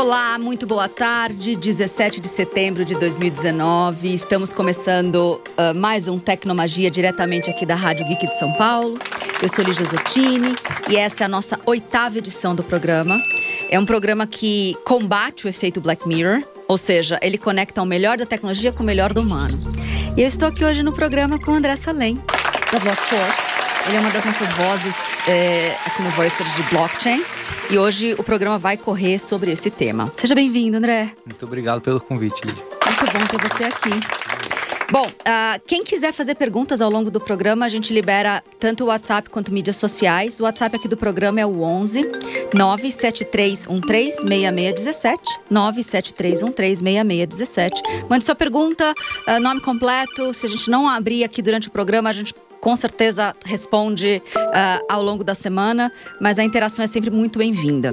Olá, muito boa tarde. 17 de setembro de 2019. Estamos começando uh, mais um Tecnomagia diretamente aqui da Rádio Geek de São Paulo. Eu sou Lígia Zottini e essa é a nossa oitava edição do programa. É um programa que combate o efeito Black Mirror, ou seja, ele conecta o melhor da tecnologia com o melhor do humano. E eu estou aqui hoje no programa com o André Salem, da Blockforce. Ele é uma das nossas vozes é, aqui no Voices de Blockchain. E hoje o programa vai correr sobre esse tema. Seja bem-vindo, André. Muito obrigado pelo convite, Lidia. Muito bom ter você aqui. Bom, uh, quem quiser fazer perguntas ao longo do programa, a gente libera tanto o WhatsApp quanto mídias sociais. O WhatsApp aqui do programa é o 11 97313 6617. 97313 6617. Mande sua pergunta, uh, nome completo. Se a gente não abrir aqui durante o programa, a gente com certeza responde uh, ao longo da semana, mas a interação é sempre muito bem-vinda.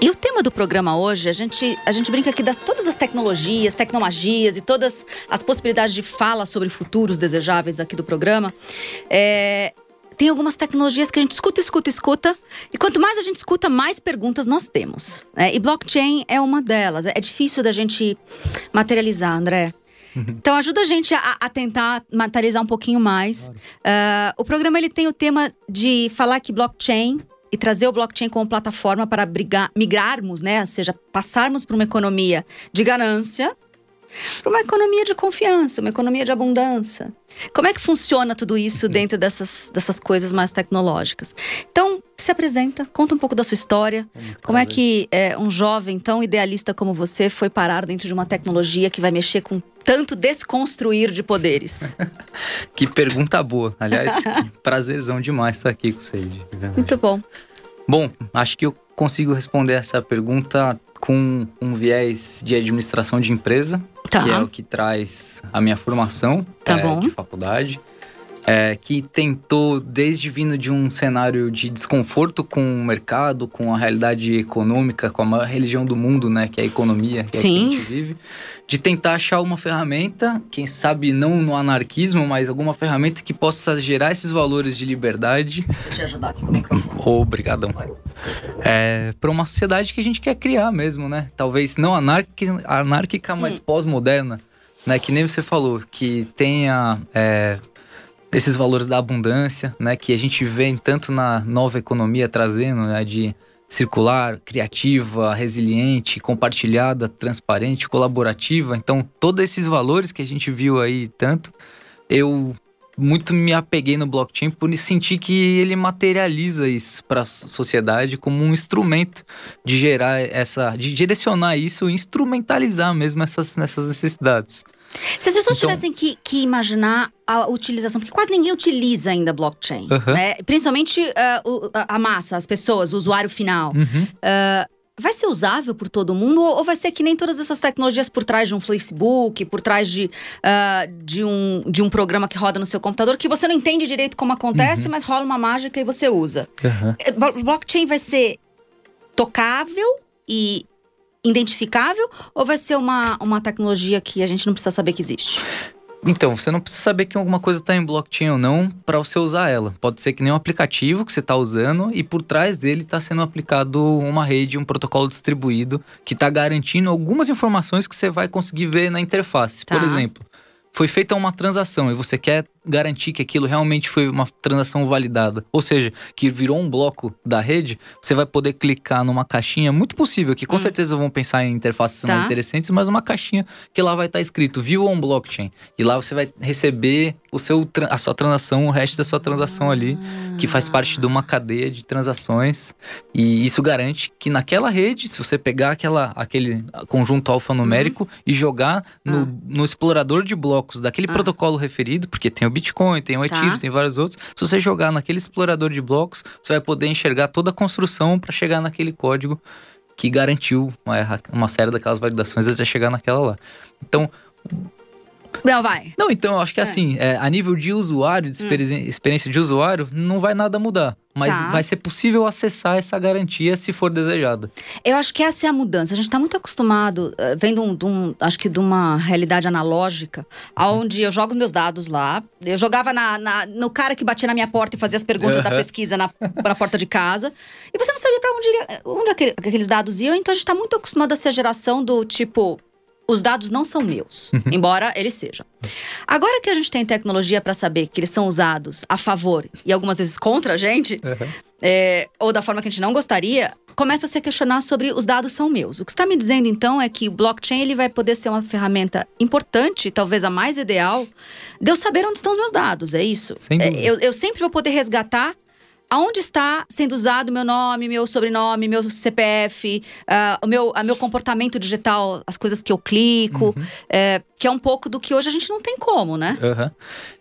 E o tema do programa hoje, a gente, a gente brinca aqui das todas as tecnologias, tecnomagias e todas as possibilidades de fala sobre futuros desejáveis aqui do programa. É, tem algumas tecnologias que a gente escuta, escuta, escuta. E quanto mais a gente escuta, mais perguntas nós temos. É, e blockchain é uma delas. É difícil da gente materializar, André. Então ajuda a gente a, a tentar materializar um pouquinho mais. Claro. Uh, o programa ele tem o tema de falar que blockchain e trazer o blockchain como plataforma para brigar, migrarmos, né? Ou seja, passarmos para uma economia de ganância para uma economia de confiança, uma economia de abundância. Como é que funciona tudo isso dentro dessas, dessas coisas mais tecnológicas? Então, se apresenta, conta um pouco da sua história. como é que é, um jovem tão idealista como você foi parar dentro de uma tecnologia que vai mexer com tanto desconstruir de poderes? que pergunta boa. Aliás, prazerzão demais estar aqui com você. Muito bom. Bom, acho que eu consigo responder essa pergunta com um viés de administração de empresa, tá. que é o que traz a minha formação tá é, de faculdade é, que tentou, desde vindo de um cenário de desconforto com o mercado, com a realidade econômica, com a maior religião do mundo, né, que é a economia, que Sim. é a que a gente vive, de tentar achar uma ferramenta, quem sabe não no anarquismo, mas alguma ferramenta que possa gerar esses valores de liberdade. Vou te ajudar aqui com o microfone. Obrigadão. É, para uma sociedade que a gente quer criar mesmo, né? Talvez não anárquica, anárquica mas hum. pós-moderna. Né, que nem você falou, que tenha é, esses valores da abundância, né, que a gente vê tanto na nova economia trazendo, né, de circular, criativa, resiliente, compartilhada, transparente, colaborativa. Então, todos esses valores que a gente viu aí tanto, eu muito me apeguei no blockchain por sentir que ele materializa isso para a sociedade como um instrumento de gerar essa, de direcionar isso, instrumentalizar mesmo essas, essas necessidades. Se as pessoas então, tivessem que, que, imaginar a utilização, porque quase ninguém utiliza ainda blockchain, né? principalmente uh, a massa, as pessoas, o usuário final. Uhum. Uh, vai ser usável por todo mundo ou vai ser que nem todas essas tecnologias por trás de um Facebook, por trás de, uh, de, um, de um programa que roda no seu computador, que você não entende direito como acontece, uhum. mas rola uma mágica e você usa. Blockchain vai ser tocável e identificável ou vai ser uma, uma tecnologia que a gente não precisa saber que existe? Então, você não precisa saber que alguma coisa está em blockchain ou não para você usar ela. Pode ser que nem um aplicativo que você está usando e por trás dele está sendo aplicado uma rede, um protocolo distribuído que está garantindo algumas informações que você vai conseguir ver na interface. Tá. Por exemplo, foi feita uma transação e você quer garantir que aquilo realmente foi uma transação validada, ou seja, que virou um bloco da rede, você vai poder clicar numa caixinha, muito possível, que com hum. certeza vão pensar em interfaces tá. mais interessantes, mas uma caixinha que lá vai estar escrito View on Blockchain. E lá você vai receber o seu, a sua transação, o resto da sua transação ah. ali, que faz parte de uma cadeia de transações. E isso garante que naquela rede, se você pegar aquela, aquele conjunto alfanumérico uhum. e jogar no, ah. no explorador de blocos daquele ah. protocolo referido, porque tem o Bitcoin, tem o Ethereum, tá. tem vários outros. Se você jogar naquele explorador de blocos, você vai poder enxergar toda a construção para chegar naquele código que garantiu uma, uma série daquelas validações até chegar naquela lá. Então, Não, vai. Não, então acho que assim, é, a nível de usuário, de experi- experiência de usuário, não vai nada mudar. Mas Tá. vai ser possível acessar essa garantia se for desejada. Eu acho que essa é a mudança. A gente está muito acostumado, eh, vendo um, um- acho que de uma realidade analógica, onde eu jogo meus dados lá. Eu jogava na, na- no cara que batia na minha porta e fazia as perguntas da Aham. pesquisa na, na porta de casa. E você não sabia para onde, iria- onde aquele- aqueles dados iam. Então a gente está muito acostumado a ser a geração do tipo. Os dados não são meus, embora eles sejam. Agora que a gente tem tecnologia para saber que eles são usados a favor e algumas vezes contra a gente, é, ou da forma que a gente não gostaria, começa a se questionar sobre os dados são meus. O que está me dizendo então é que o blockchain ele vai poder ser uma ferramenta importante, talvez a mais ideal, de eu saber onde estão os meus dados. É isso. É, eu, eu sempre vou poder resgatar. Aonde está sendo usado meu nome, meu sobrenome, meu CPF, ah, o meu, a meu comportamento digital, as coisas que eu clico, Uhum. é, que é um pouco do que hoje a gente não tem como, né? Aham.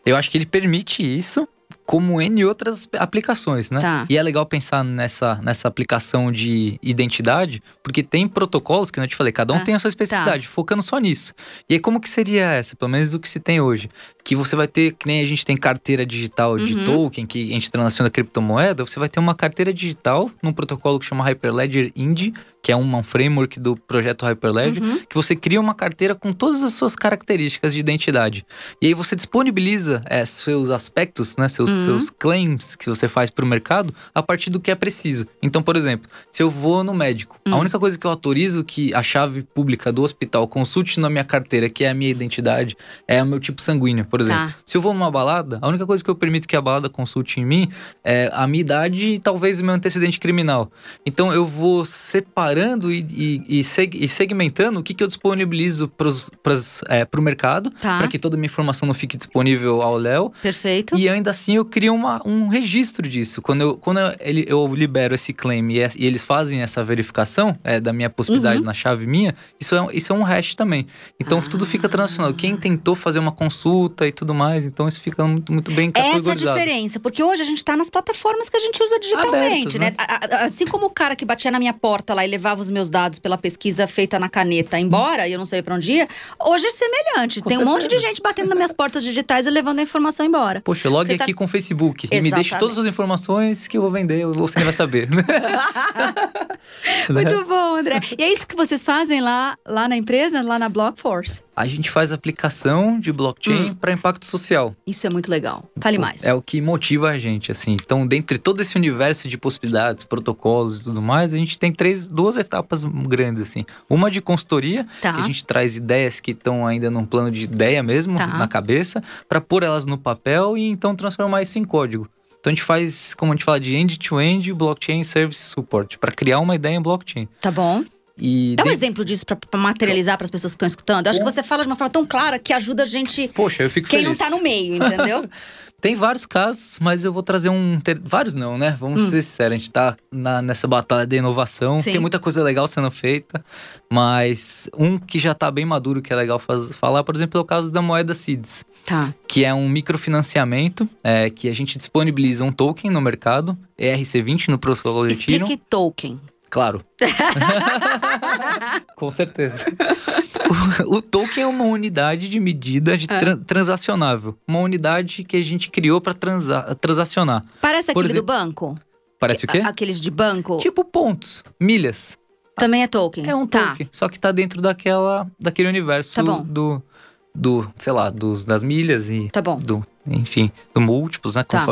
Eu acho que ele permite isso, como N outras aplicações, né? Tá. E é legal pensar nessa, nessa aplicação de identidade, porque tem protocolos que eu te falei, cada um Ah, tem a sua especificidade, focando só nisso. E aí, como que seria essa? Pelo menos o que se tem hoje. Que você vai ter, que nem a gente tem carteira digital de Uhum. token, que a gente transaciona criptomoeda, você vai ter uma carteira digital num protocolo que chama Hyperledger Indy, que é um framework do projeto Hyperledger, Uhum. que você cria uma carteira com todas as suas características de identidade. E aí você disponibiliza é, seus aspectos, né, seus, Uhum. seus claims que você faz para o mercado a partir do que é preciso. Então, por exemplo, se eu vou no médico, a Hum. única coisa que eu autorizo que a chave pública do hospital consulte na minha carteira, que é a minha identidade, é o meu tipo sanguíneo, por exemplo. Tá. Se eu vou numa balada, a única coisa que eu permito que a balada consulte em mim é a minha idade e talvez o meu antecedente criminal. Então eu vou separando e, e- e seg- segmentando o que, que eu disponibilizo para o mercado, Tá. para que toda a minha informação não fique disponível ao Léo. Perfeito. E ainda assim eu crio uma- um registro disso. Quando eu, quando eu, ele- eu libero esse claim e, é- e eles fazem essa verificação é, da minha possibilidade Uhum. na chave minha, isso é, isso é um hash também. Então Ah. tudo fica transacional. Quem tentou fazer uma consulta e tudo mais, então isso fica muito, muito bem Essa é a categorizado. diferença, porque hoje a gente tá nas plataformas que a gente usa digitalmente, Abertas, né? né? Assim como o cara que batia na minha porta lá e levava os meus dados pela pesquisa feita na caneta embora, e eu não sabia pra onde ia, hoje é semelhante. Com Tem um monte de certeza. gente batendo nas minhas portas digitais e levando a informação embora. Poxa, logue Porque tá- aqui com o Facebook e me deixe Exatamente. todas as informações que eu vou vender, você nem vai saber. Muito bom, André. E é isso que vocês fazem lá, lá na empresa, lá na Blockforce. A gente faz aplicação de blockchain Hum. para impacto social. Isso é muito legal. Fale mais. É o que motiva a gente, assim. Então, dentre todo esse universo de possibilidades, protocolos e tudo mais, a gente tem três, duas etapas grandes, assim. Uma de consultoria, Tá. que a gente traz ideias que estão ainda num plano de ideia mesmo, Tá. na cabeça, para pôr elas no papel e então transformar isso em código. Então a gente faz, como a gente fala, de end-to-end blockchain service support, para criar uma ideia em blockchain. Tá bom. E Dá um de- exemplo disso pra, pra materializar para as pessoas que estão escutando. Acho que você fala de uma forma tão clara que ajuda a gente. Poxa, eu fico Quem feliz. não tá no meio, entendeu? Tem vários casos, mas eu vou trazer um. ter- Vários não, né? Vamos Hum. ser sinceros, a gente tá na- nessa batalha de inovação. Sim. Tem muita coisa legal sendo feita, mas um que já tá bem maduro, que é legal faz- falar, por exemplo, é o caso da moeda Seeds, tá. que é um microfinanciamento é, que a gente disponibiliza um token no mercado, ERC20 no protocolo de Ethereum. Explique token. Claro. Com certeza. O, o token é uma unidade de medida de É. tran- transacionável. Uma unidade que a gente criou para transacionar. Parece Por aquele do exemplo- banco? Parece o quê? Aqueles de banco? Tipo pontos, milhas. Também é token. É um tá. token, só que tá dentro daquela, daquele universo Tá bom. do, do, sei lá, dos, das milhas e Tá bom. do, enfim, múltiplos, né? Tá.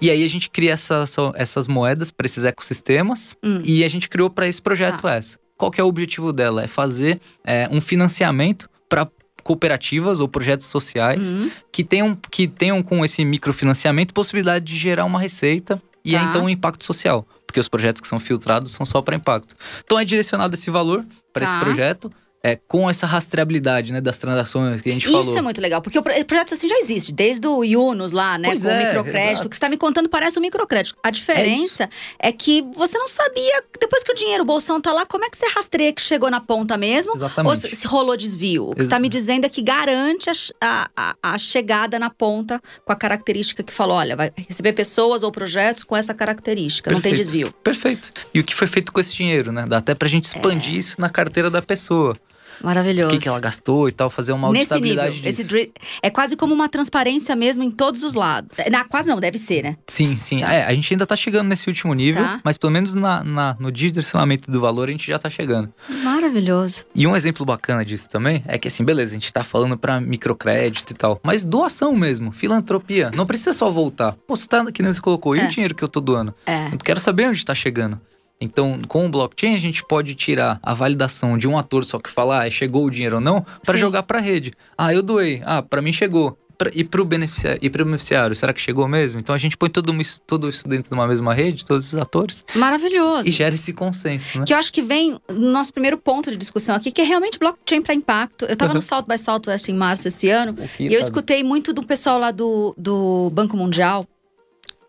E aí a gente cria essas, essas moedas para esses ecossistemas Hum. e a gente criou para esse projeto essa. Qual que é o objetivo dela? É fazer é, um financiamento para cooperativas ou projetos sociais Uhum. que tenham, que tenham com esse microfinanciamento possibilidade de gerar uma receita e Tá. aí, então um impacto social, porque os projetos que são filtrados são só para impacto. Então é direcionado esse valor para esse Tá. projeto. É, com essa rastreabilidade né, das transações que a gente Isso falou. é muito legal, porque o pro- projeto assim já existe, desde o Yunus lá, né? Pois com o é, microcrédito. exato. O que você está me contando parece um microcrédito. A diferença é, que você não sabia, depois que o dinheiro, o bolsão tá lá, como é que você rastreia que chegou na ponta mesmo? Exatamente. Ou se, se rolou desvio? O que está me dizendo é que garante a, a- a- chegada na ponta com a característica que falou: olha, vai receber pessoas ou projetos com essa característica, não tem Perfeito. desvio. Perfeito. E o que foi feito com esse dinheiro, né? Dá até pra gente expandir É. isso na carteira da pessoa. Maravilhoso. O que, que ela gastou e tal, fazer uma Nesse nível, auditabilidade disso. esse é quase como uma transparência mesmo em todos os lados. Na, quase não, deve ser, né? Sim, sim. Tá. É, a gente ainda tá chegando nesse último nível, Tá. mas pelo menos na, na- no direcionamento do valor a gente já tá chegando. Maravilhoso. E um exemplo bacana disso também é que assim, beleza, a gente tá falando pra microcrédito e tal, mas doação mesmo, filantropia, não precisa só voltar. Pô, você tá, que nem você colocou, e É. o dinheiro que eu tô doando? É. Eu quero saber onde tá chegando. Então, com o blockchain, a gente pode tirar a validação de um ator só que fala, ah, chegou o dinheiro ou não, para jogar pra rede. Ah, eu doei. Ah, pra mim chegou. Pra- E pro, beneficiário, e pro beneficiário, será que chegou mesmo? Então a gente põe tudo isso, dentro de uma mesma rede, todos os atores, Maravilhoso. e gera esse consenso, né? Que eu acho que vem no nosso primeiro ponto de discussão aqui, que é realmente blockchain para impacto. Eu estava no Uhum. South by Southwest em março esse ano, Aqui, e eu sabe? escutei muito do pessoal lá do, do Banco Mundial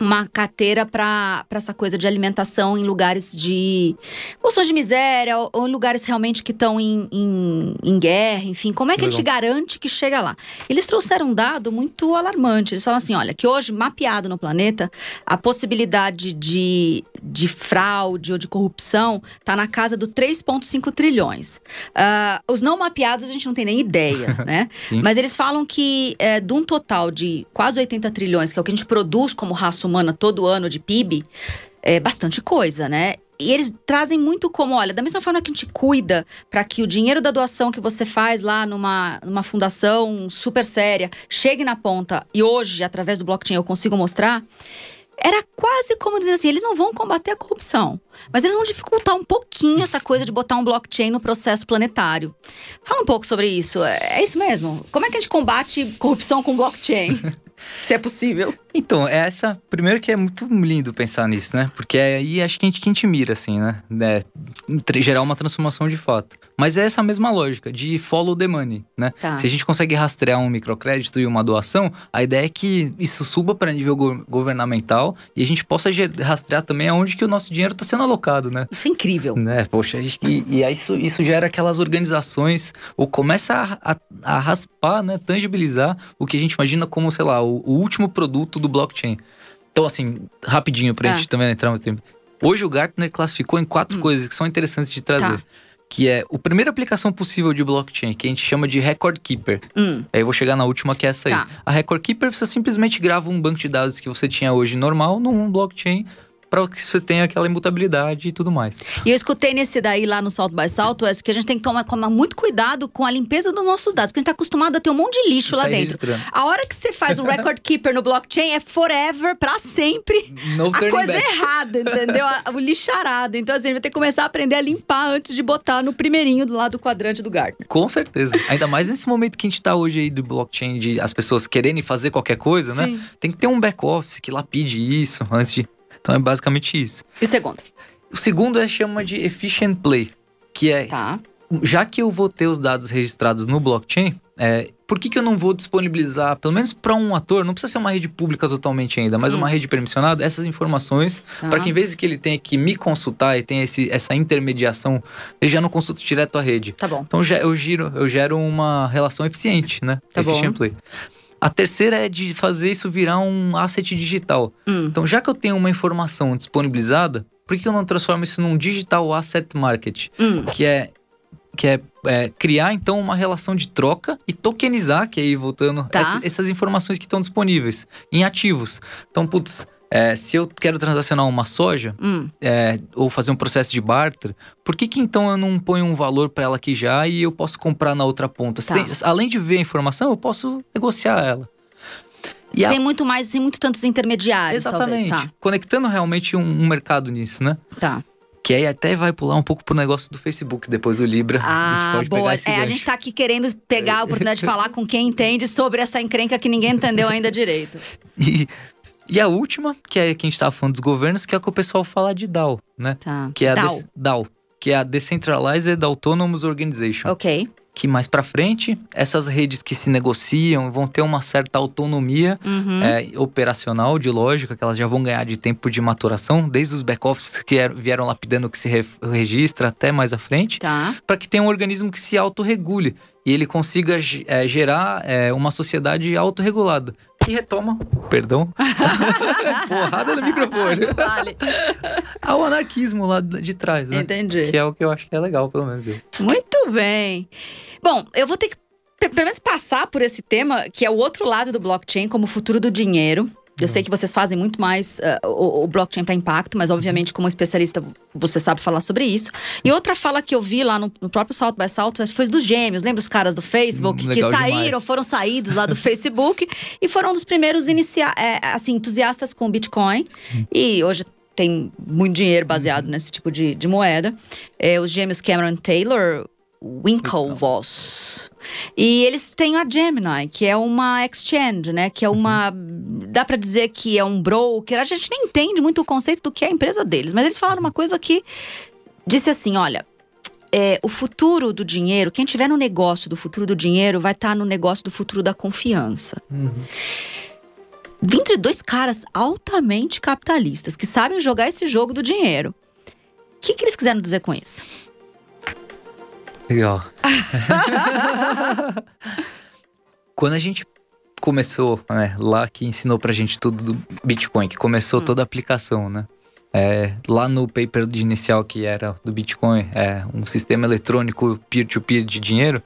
uma carteira para essa coisa de alimentação em lugares de bolsões de miséria ou, ou em lugares realmente que estão em, em, em guerra, enfim. Como é que a gente garante que chega lá? Eles trouxeram um dado muito alarmante. Eles falam assim: olha, que hoje, mapeado no planeta, a possibilidade de, de fraude ou de corrupção está na casa do 3,5 trilhões. Ah, os não mapeados a gente não tem nem ideia, né? Mas eles falam que é, de um total de quase 80 trilhões, que é o que a gente produz como raça humana todo ano de PIB, é bastante coisa, né? E eles trazem muito como, olha, da mesma forma que a gente cuida para que o dinheiro da doação que você faz lá numa, numa fundação super séria chegue na ponta e hoje, através do blockchain, eu consigo mostrar. Era quase como dizer assim: eles não vão combater a corrupção, mas eles vão dificultar um pouquinho essa coisa de botar um blockchain no processo planetário. Fala um pouco sobre isso. É é isso mesmo? Como é que a gente combate corrupção com blockchain? Se é possível. Então, é essa. Primeiro que é muito lindo pensar nisso, né? Porque aí acho que a gente, que a gente mira, assim, né? É, gerar uma transformação de fato. Mas é essa mesma lógica de follow the money, né? Tá. Se a gente consegue rastrear um microcrédito e uma doação, a ideia é que isso suba para nível go- governamental e a gente possa rastrear também aonde que o nosso dinheiro está sendo alocado, né? Isso é incrível. Né, poxa, que- e aí isso, isso gera aquelas organizações, ou começa a, a- a raspar, né, tangibilizar o que a gente imagina como, sei lá, o, o último produto do blockchain. Então, assim, rapidinho pra Ah. gente também entrar no tempo. Hoje o Gartner classificou em quatro coisas que são interessantes de trazer. Hum. Tá. Que é a primeira aplicação possível de blockchain, que a gente chama de Record Keeper. Hum, Aí eu vou chegar na última, que é essa aí. Tá. A Record Keeper, você simplesmente grava um banco de dados que você tinha hoje normal num blockchain para que você tenha aquela imutabilidade e tudo mais. E eu escutei nesse daí lá no South by Southwest que a gente tem que tomar, tomar muito cuidado com a limpeza dos nossos dados, porque a gente tá acostumado a ter um monte de lixo lá Sai dentro. A hora que você faz um record keeper no blockchain é forever, pra sempre. No a coisa back. errada, entendeu? O lixarado. Então, assim, a gente vai ter que começar a aprender a limpar antes de botar no primeirinho do lado do quadrante do Gartner. Com certeza. Ainda mais nesse momento que a gente tá hoje aí do blockchain, de as pessoas quererem fazer qualquer coisa, Sim. né? Tem que ter um back-office que lapide isso antes de. Então é basicamente isso. E o segundo? O segundo é chama de Efficient Play, que é Tá. já que eu vou ter os dados registrados no blockchain, é, por que, que eu não vou disponibilizar, pelo menos para um ator, não precisa ser uma rede pública totalmente ainda, mas Hum. uma rede permissionada, essas informações, Tá. para que em vez de que ele tenha que me consultar e tenha esse, essa intermediação, ele já não consulta direto a rede. Tá bom. Então eu giro, eu gero uma relação eficiente, né? Tá bom. Efficient Play. A terceira é de fazer isso virar um asset digital. Hum. Então, já que eu tenho uma informação disponibilizada, por que eu não transformo isso num digital asset market? Hum. que é que é, é, criar então uma relação de troca e tokenizar, que aí voltando Tá. essa- essas informações que estão disponíveis em ativos. Então, putz, é, se eu quero transacionar uma soja Hum. é, ou fazer um processo de barter, por que, que então eu não ponho um valor para ela aqui já e eu posso comprar na outra ponta? Tá. Sem- além de ver a informação, eu posso negociar ela. E a- Sem muito mais, sem muito tantos intermediários, Exatamente. talvez. Conectando realmente um, um mercado nisso, né? Tá. Tá. Que aí até vai pular um pouco pro negócio do Facebook depois do Libra. a Ah, pode boa. É, a gente tá aqui querendo pegar a oportunidade de falar com quem entende sobre essa encrenca que ninguém entendeu ainda direito. E, e a última, que é que a gente tava falando dos governos, que é o que o pessoal fala de DAO, né? Tá. Que é a DAO. DAO, que é a Decentralized Autonomous Organization. Ok. Que mais pra frente, essas redes que se negociam vão ter uma certa autonomia Uhum. é, operacional, de lógica, que elas já vão ganhar de tempo de maturação, desde os back-offices que er- vieram lapidando que se re- registra até mais à frente, Tá. para que tenha um organismo que se autorregule e ele consiga é, gerar é, uma sociedade autorregulada. Que retoma, perdão, porrada no microfone, Vale. ao anarquismo lá de trás, né? Entendi. Que é o que eu acho que é legal, pelo menos eu. Muito Muito bem. Bom, eu vou ter que pelo menos passar por esse tema, que é o outro lado do blockchain, como o futuro do dinheiro. Eu sei que vocês fazem muito mais uh, o, o, blockchain para impacto, mas obviamente, como especialista, você sabe falar sobre isso. E outra fala que eu vi lá no, no próprio South by Southwest foi dos gêmeos. Lembra os caras do Facebook Sim, que saíram, demais. foram saídos lá do Facebook e foram um dos primeiros inicia é, assim, entusiastas com Bitcoin. E hoje tem muito dinheiro baseado uhum. nesse tipo de, de moeda. É, os gêmeos Cameron Taylor, Winklevoss. E eles têm a Gemini, que é uma exchange, né? Que é uma. Dá para dizer que é um broker. A gente nem entende muito o conceito do que é a empresa deles, mas eles falaram uma coisa que disse assim: olha. É, o futuro do dinheiro, quem tiver no negócio do futuro do dinheiro, vai estar tá no negócio do futuro da confiança. Uhum. Vindo de dois caras altamente capitalistas que sabem jogar esse jogo do dinheiro. O que, que eles quiseram dizer com isso? Legal. Quando a gente começou, né, lá que ensinou pra gente tudo do Bitcoin, que começou hum. toda a aplicação, né? É, lá no paper de inicial que era do Bitcoin, é um sistema eletrônico peer-to-peer -peer de dinheiro,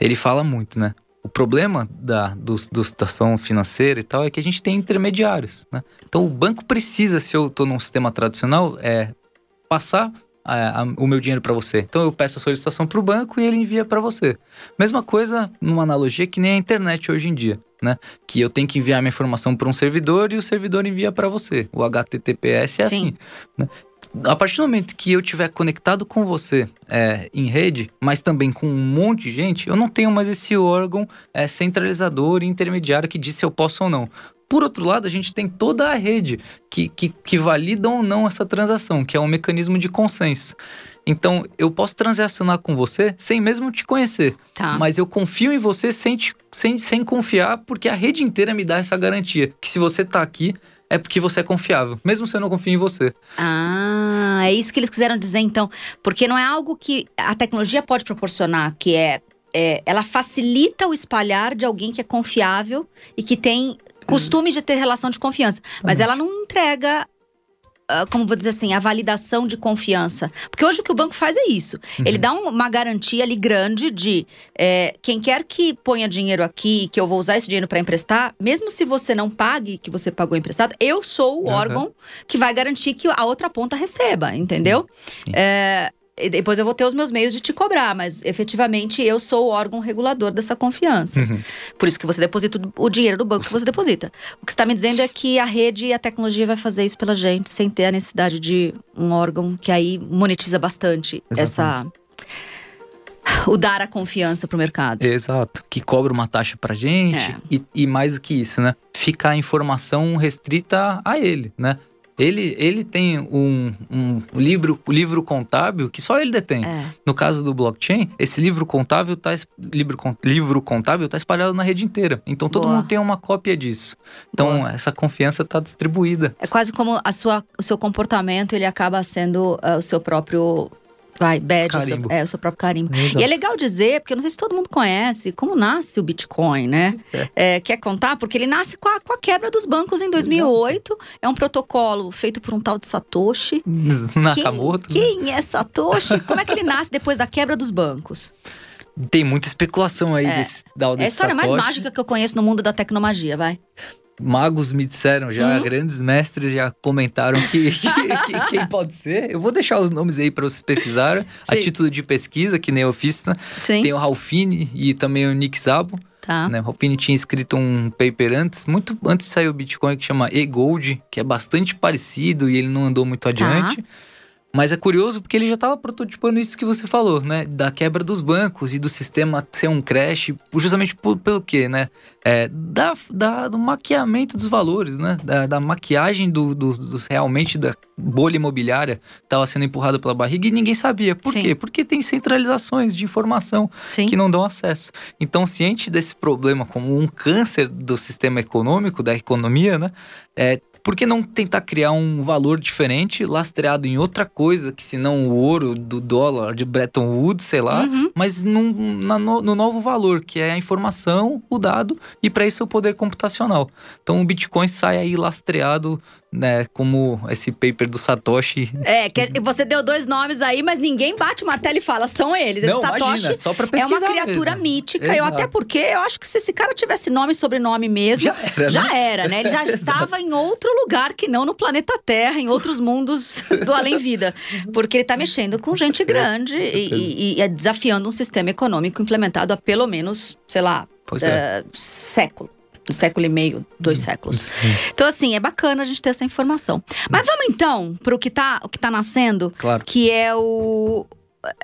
ele fala muito, né? O problema da do, do situação financeira e tal é que a gente tem intermediários, né? Então o banco precisa, se eu estou num sistema tradicional, é passar a, a, o meu dinheiro para você. Então eu peço a solicitação para o banco e ele envia para você. Mesma coisa numa analogia que nem a internet hoje em dia, né? Que eu tenho que enviar minha informação para um servidor e o servidor envia para você. O HTTPS é Sim. assim. Né? A partir do momento que eu tiver conectado com você é, em rede, mas também com um monte de gente, eu não tenho mais esse órgão é, centralizador e intermediário que diz se eu posso ou não. Por outro lado, a gente tem toda a rede que, que, que valida ou não essa transação, que é um mecanismo de consenso. Então, eu posso transacionar com você sem mesmo te conhecer. Tá. Mas eu confio em você sem, te, sem, sem confiar, porque a rede inteira me dá essa garantia. Que se você está aqui, é porque você é confiável, mesmo se eu não confio em você. Ah, é isso que eles quiseram dizer então. Porque não é algo que a tecnologia pode proporcionar, que é, é ela facilita o espalhar de alguém que é confiável e que tem costume de ter relação de confiança. Mas ela não entrega Uh, como vou dizer assim, a validação de confiança. Porque hoje o que o banco faz é isso. Uhum. Ele dá um, uma garantia ali grande de é, quem quer que ponha dinheiro aqui, que eu vou usar esse dinheiro para emprestar, mesmo se você não pague que você pagou emprestado, eu sou o uhum. órgão que vai garantir que a outra ponta receba, entendeu? Sim. Sim. É, depois eu vou ter os meus meios de te cobrar, mas efetivamente eu sou o órgão regulador dessa confiança. Uhum. Por isso que você deposita o dinheiro do banco que você deposita. O que está me dizendo é que a rede e a tecnologia vai fazer isso pela gente sem ter a necessidade de um órgão que aí monetiza bastante Exatamente. essa o dar a confiança para o mercado. Exato. Que cobra uma taxa para gente é. e, e mais do que isso, né? Fica a informação restrita a ele, né? Ele, ele tem um, um livro, livro contábil que só ele detém. É. No caso do blockchain, esse livro contábil tá, livro, livro contábil tá espalhado na rede inteira. Então todo Boa. mundo tem uma cópia disso. Então Boa. essa confiança está distribuída. É quase como a sua, o seu comportamento ele acaba sendo uh, o seu próprio Vai, badge, o seu, é, o seu próprio carimbo. Exato. E é legal dizer, porque eu não sei se todo mundo conhece, como nasce o Bitcoin, né? É. É, quer contar? Porque ele nasce com a, com a quebra dos bancos em 2008. Exato. É um protocolo feito por um tal de Satoshi. Nakamoto. Quem, quem é Satoshi? como é que ele nasce depois da quebra dos bancos? Tem muita especulação aí é. desse, da, desse É a história Satoshi. mais mágica que eu conheço no mundo da tecnomagia, vai magos me disseram já, uhum. grandes mestres já comentaram que, que, que, quem pode ser. Eu vou deixar os nomes aí para vocês pesquisarem. A título de pesquisa, que nem eu fiz, né? tem o Ralfini e também o Nick Szabo. Tá. Né? O Ralfini tinha escrito um paper antes, muito antes de sair o Bitcoin, que chama E-Gold, que é bastante parecido e ele não andou muito tá. adiante. Mas é curioso porque ele já estava prototipando isso que você falou, né? Da quebra dos bancos e do sistema ser um crash, justamente por, pelo quê, né? É, da, da, do maquiamento dos valores, né? Da, da maquiagem do, do, dos realmente da bolha imobiliária que estava sendo empurrada pela barriga e ninguém sabia. Por Sim. quê? Porque tem centralizações de informação Sim. que não dão acesso. Então, ciente desse problema como um câncer do sistema econômico, da economia, né? É, por que não tentar criar um valor diferente, lastreado em outra coisa, que se não o ouro do dólar de Bretton Woods, sei lá, uhum. mas num, na, no, no, novo valor, que é a informação, o dado, e para isso o poder computacional. Então o Bitcoin sai aí lastreado né, como esse paper do Satoshi. É, que você deu dois nomes aí, mas ninguém bate o martelo e fala, são eles. Esse Não, Satoshi imagina, só pra é uma criatura mesmo. mítica. Eu Exato. até porque eu acho que se esse cara tivesse nome e sobrenome mesmo, Já era, já né? era, né? Ele já estava em outro lugar que não no planeta Terra, em outros mundos do além-vida. Porque ele está mexendo com gente grande e, e- e é desafiando um sistema econômico implementado há pelo menos, sei lá, Pois é. eh, século. Um século e meio, dois séculos. Então, assim, é bacana a gente ter essa informação. Mas vamos então para o que tá, o que tá nascendo, Claro. que é o.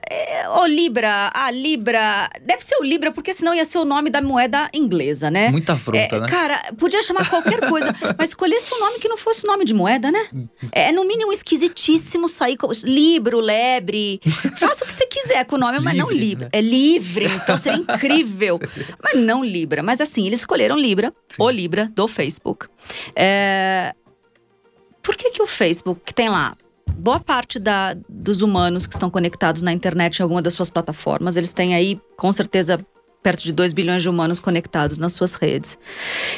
é, o Libra, a Libra. Deve ser o Libra, porque senão ia ser o nome da moeda inglesa, né? Muita afronta, É, né? Cara, podia chamar qualquer coisa, mas escolhesse um nome que não fosse nome de moeda, né? É no mínimo esquisitíssimo sair com Libro, Lebre. Faça o que você quiser com o nome, mas não Livre, Libra. né? É livre, então seria incrível. mas não Libra. Mas assim, eles escolheram Libra, Sim. o Libra do Facebook. É, Por que, que o Facebook, que tem lá boa parte da- dos humanos que estão conectados na internet em alguma das suas plataformas, eles têm aí, com certeza, perto de 2 bilhões de humanos conectados nas suas redes.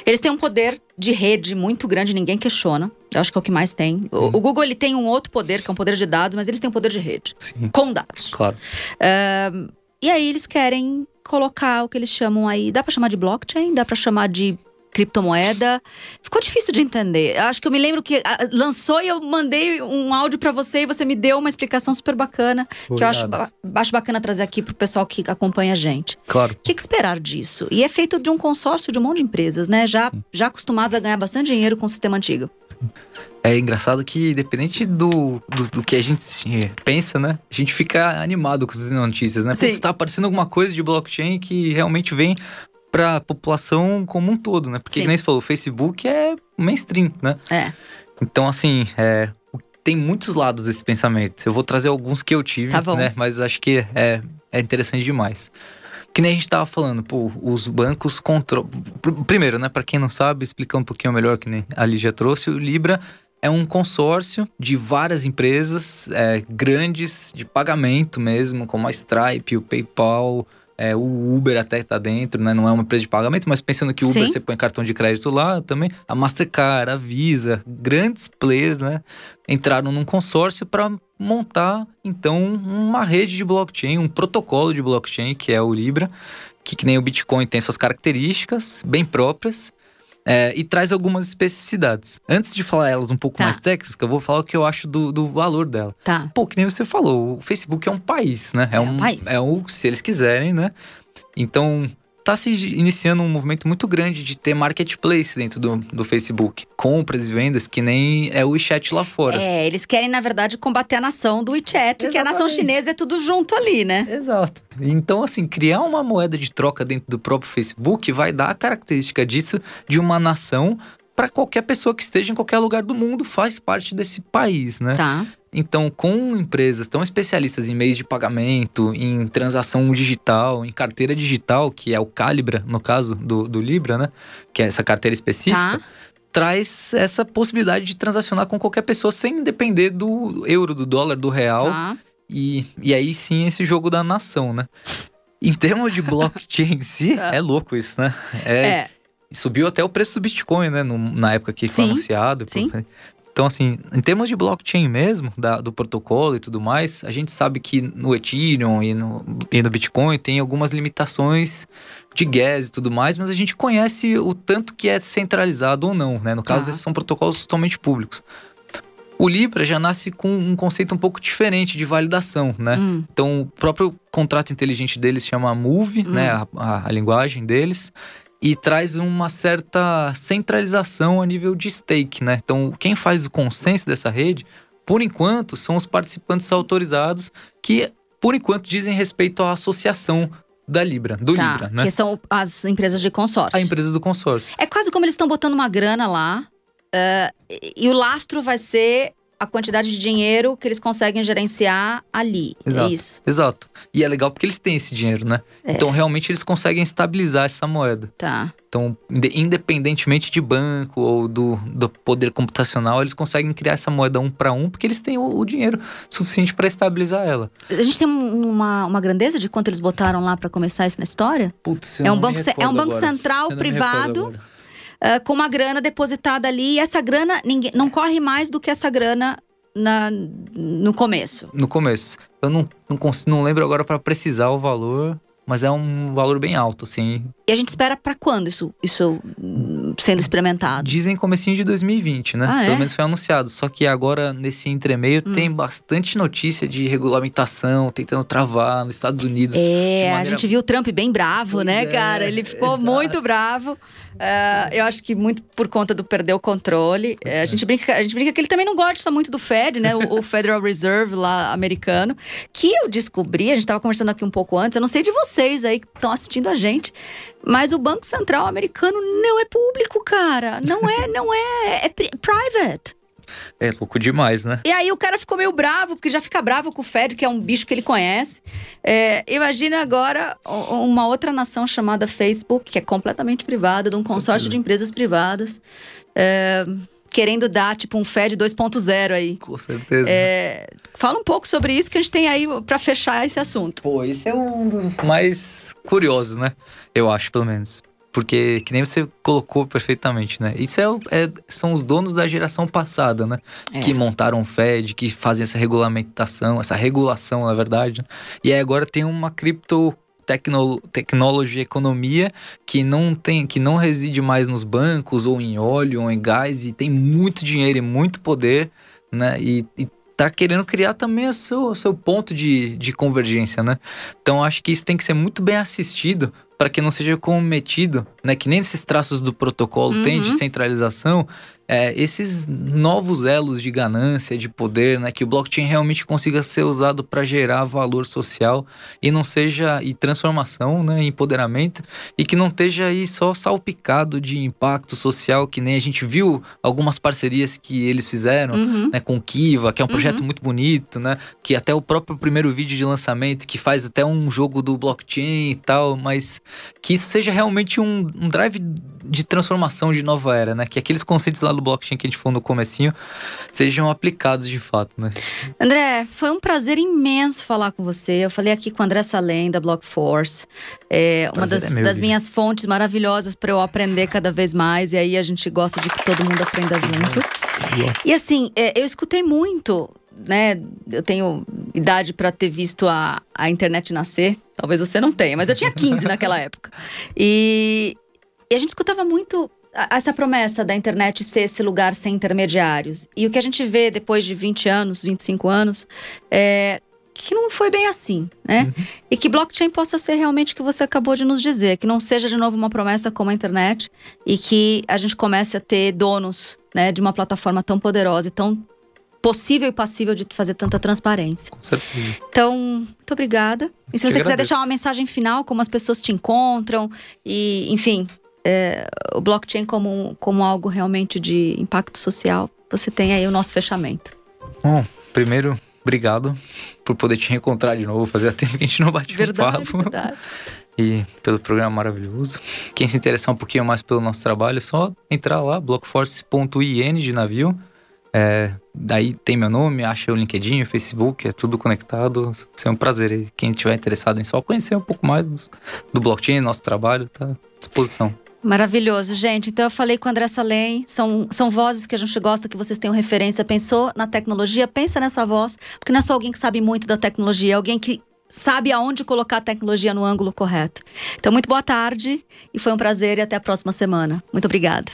Eles têm um poder de rede muito grande, ninguém questiona. Eu acho que é o que mais tem. O, o Google ele tem um outro poder, que é um poder de dados, mas eles têm um poder de rede, Sim, com dados. claro. Ahn, e aí eles querem colocar o que eles chamam aí, dá pra chamar de blockchain, dá pra chamar de criptomoeda. Ficou difícil de entender. Acho que eu me lembro que ah, lançou e eu mandei um áudio pra você e você me deu uma explicação super bacana, que eu acho, Obrigado. acho bacana trazer aqui pro pessoal que acompanha a gente. Claro. O que, que esperar disso? E é feito de um consórcio de um monte de empresas, né? Já, já acostumados a ganhar bastante dinheiro com o sistema antigo. É engraçado que, independente do, do, do que a gente pensa, né? A gente fica animado com essas notícias, né? Sim. Putz, tá aparecendo alguma coisa de blockchain que realmente vem pra população como um todo, né? Porque, Sim. nem você falou, o Facebook é mainstream, né? É. Então, assim, é, tem muitos lados desse pensamento. Eu vou trazer alguns que eu tive, Tá né? Mas acho que é, é interessante demais. Que nem a gente tava falando, pô, os bancos controlam. Primeiro, né, Pra quem não sabe, explicar um pouquinho melhor que nem ali já trouxe, o Libra é um consórcio de várias empresas é, grandes de pagamento mesmo, como a Stripe, o PayPal, é, o Uber até tá dentro, né? Não é uma empresa de pagamento, mas pensando que o Uber Sim. você põe cartão de crédito lá também, a Mastercard, a Visa, grandes players, né? Entraram num consórcio para montar então uma rede de blockchain, um protocolo de blockchain que é o Libra, que, que nem o Bitcoin tem suas características bem próprias. É, e traz algumas especificidades. Antes de falar elas um pouco Tá. mais técnicas, eu vou falar o que eu acho do, do valor dela. Tá. Pô, que nem você falou, o Facebook é um país, né? É um país. É um, se eles quiserem, né? Então, tá se iniciando um movimento muito grande de ter marketplace dentro do, do Facebook. Compras e vendas, que nem é o WeChat lá fora. É, eles querem, na verdade, combater a nação do WeChat, que a nação Exatamente. chinesa é tudo junto ali, né? Exato. Então, assim, criar uma moeda de troca dentro do próprio Facebook vai dar a característica disso de uma nação para qualquer pessoa que esteja em qualquer lugar do mundo faz parte desse país, né? Tá. Então, com empresas tão especialistas em meios de pagamento, em transação digital, em carteira digital, que é o Calibra, no caso do, do Libra, né? Que é essa carteira específica, Tá. traz essa possibilidade de transacionar com qualquer pessoa sem depender do euro, do dólar, do real. Tá. E, e aí sim, esse jogo da nação, né? Em termos de blockchain em si, Tá. é louco isso, né? É, É. Subiu até o preço do Bitcoin, né? no- na época que foi Sim, anunciado. sim. Então, assim, em termos de blockchain mesmo, da- do protocolo e tudo mais, a gente sabe que no Ethereum e no, e no Bitcoin tem algumas limitações de gas e tudo mais, mas a gente conhece o tanto que é centralizado ou não, né? No caso, Tá. esses são protocolos totalmente públicos. O Libra já nasce com um conceito um pouco diferente de validação, né? Hum, Então, o próprio contrato inteligente deles chama Move, Hum. né? A, a- a linguagem deles. E traz uma certa centralização a nível de stake, né? Então, quem faz o consenso dessa rede, por enquanto, são os participantes autorizados que, por enquanto, dizem respeito à associação da Libra, do tá. Libra, né? Que são as empresas de consórcio. A empresa do consórcio. É quase como eles estão botando uma grana lá. e- e o lastro vai ser a quantidade de dinheiro que eles conseguem gerenciar ali. Exato. É isso. Exato. E é legal porque eles têm esse dinheiro, né? É. Então, realmente, eles conseguem estabilizar essa moeda. Tá. Então, inde- independentemente de banco ou do, do poder computacional, eles conseguem criar essa moeda um para um, porque eles têm o, o dinheiro suficiente para estabilizar ela. A gente tem um- uma, uma grandeza de quanto eles botaram lá para começar isso na história? Putz, É um banco, ce- é um banco central Eu não me privado. Uh, com uma grana depositada ali. E essa grana ninguém, não corre mais do que essa grana na, no começo. No começo. Eu não, não, não lembro agora para precisar o valor, mas é um valor bem alto, assim. E a gente espera para quando isso, isso sendo experimentado? Dizem comecinho de 2020, né? Ah, Pelo é? menos foi anunciado. Só que agora, nesse entremeio, Hum. tem bastante notícia de regulamentação, tentando travar nos Estados Unidos. É, a maneira- gente viu o Trump bem bravo, Pois né, é, cara? Ele ficou exato. muito bravo. É, eu acho que muito por conta do perder o controle. É, a, gente brinca, a gente brinca que ele também não gosta muito do Fed, né? O, o Federal Reserve lá americano. Que eu descobri, a gente estava conversando aqui um pouco antes, eu não sei de vocês aí que estão assistindo a gente, mas o Banco Central americano não é público, cara. Não é, não é. É pri- private. É louco demais, né? E aí o cara ficou meio bravo, porque já fica bravo com o Fed, que é um bicho que ele conhece. É, imagina agora uma outra nação chamada Facebook, que é completamente privada, de um consórcio de empresas privadas, é, querendo dar tipo um Fed 2.0 aí. Com certeza. É, fala um pouco sobre isso que a gente tem aí pra fechar esse assunto. Pô, esse é um dos mais curiosos, né? Eu acho, pelo menos. Porque, que nem você colocou perfeitamente, né? Isso é, o- é- são os donos da geração passada, né? É. Que montaram o Fed, que fazem essa regulamentação, essa regulação, na verdade. E aí agora tem uma cripto tecno, technology economia que não tem que não reside mais nos bancos ou em óleo ou em gás e tem muito dinheiro e muito poder né? E, e tá querendo criar também o seu, seu ponto de, de convergência né? Então acho que isso tem que ser muito bem assistido para que não seja cometido né? Que nem esses traços do protocolo tem de Uhum. centralização é, esses novos elos de ganância, de poder, né, que o blockchain realmente consiga ser usado para gerar valor social e não seja e transformação, né, empoderamento e que não esteja aí só salpicado de impacto social, que nem a gente viu algumas parcerias que eles fizeram, Uhum. né, com o Kiva, que é um projeto Uhum. muito bonito, né, que até o próprio primeiro vídeo de lançamento que faz até um jogo do blockchain e tal, mas que isso seja realmente um, um drive de transformação de nova era, né, que aqueles conceitos lá do blockchain que a gente falou no comecinho sejam aplicados de fato, né. André, foi um prazer imenso falar com você. Eu falei aqui com o André Salem, da Blockforce. É uma Prazer das, é meu, das minhas fontes maravilhosas para eu aprender cada vez mais. E aí a gente gosta de que todo mundo aprenda junto. E assim, é, eu escutei muito, né? Eu tenho idade para ter visto a, a internet nascer. Talvez você não tenha, mas eu tinha 15 naquela época. E, e a gente escutava muito essa promessa da internet ser esse lugar sem intermediários. E o que a gente vê depois de 20 anos, 25 anos, é que não foi bem assim, né? E que blockchain possa ser realmente o que você acabou de nos dizer, que não seja de novo uma promessa como a internet e que a gente comece a ter donos, né, de uma plataforma tão poderosa e tão possível e passível de fazer tanta transparência. Com certeza. Então, muito obrigada. E se você quiser deixar uma mensagem final, como as pessoas te encontram e, enfim, é, o blockchain como, como algo realmente de impacto social, você tem aí o nosso fechamento. Bom, primeiro, obrigado por poder te reencontrar de novo. Fazia tempo que a gente não bate um Verdade, papo. verdade. E pelo programa maravilhoso. Quem se interessar um pouquinho mais pelo nosso trabalho, é só entrar lá, blockforce.in de navio. É, daí tem meu nome, acha o LinkedIn, o Facebook, é tudo conectado. Vai ser um prazer. aí. Quem tiver interessado em só conhecer um pouco mais do, do blockchain, nosso trabalho, tá à disposição. Maravilhoso, gente. Então eu falei com o André Salem, são, são vozes que a gente gosta que vocês tenham referência. Pensou na tecnologia? Pensa nessa voz, porque não é só alguém que sabe muito da tecnologia, é alguém que sabe aonde colocar a tecnologia no ângulo correto. Então, muito boa tarde e foi um prazer e até a próxima semana. Muito obrigada.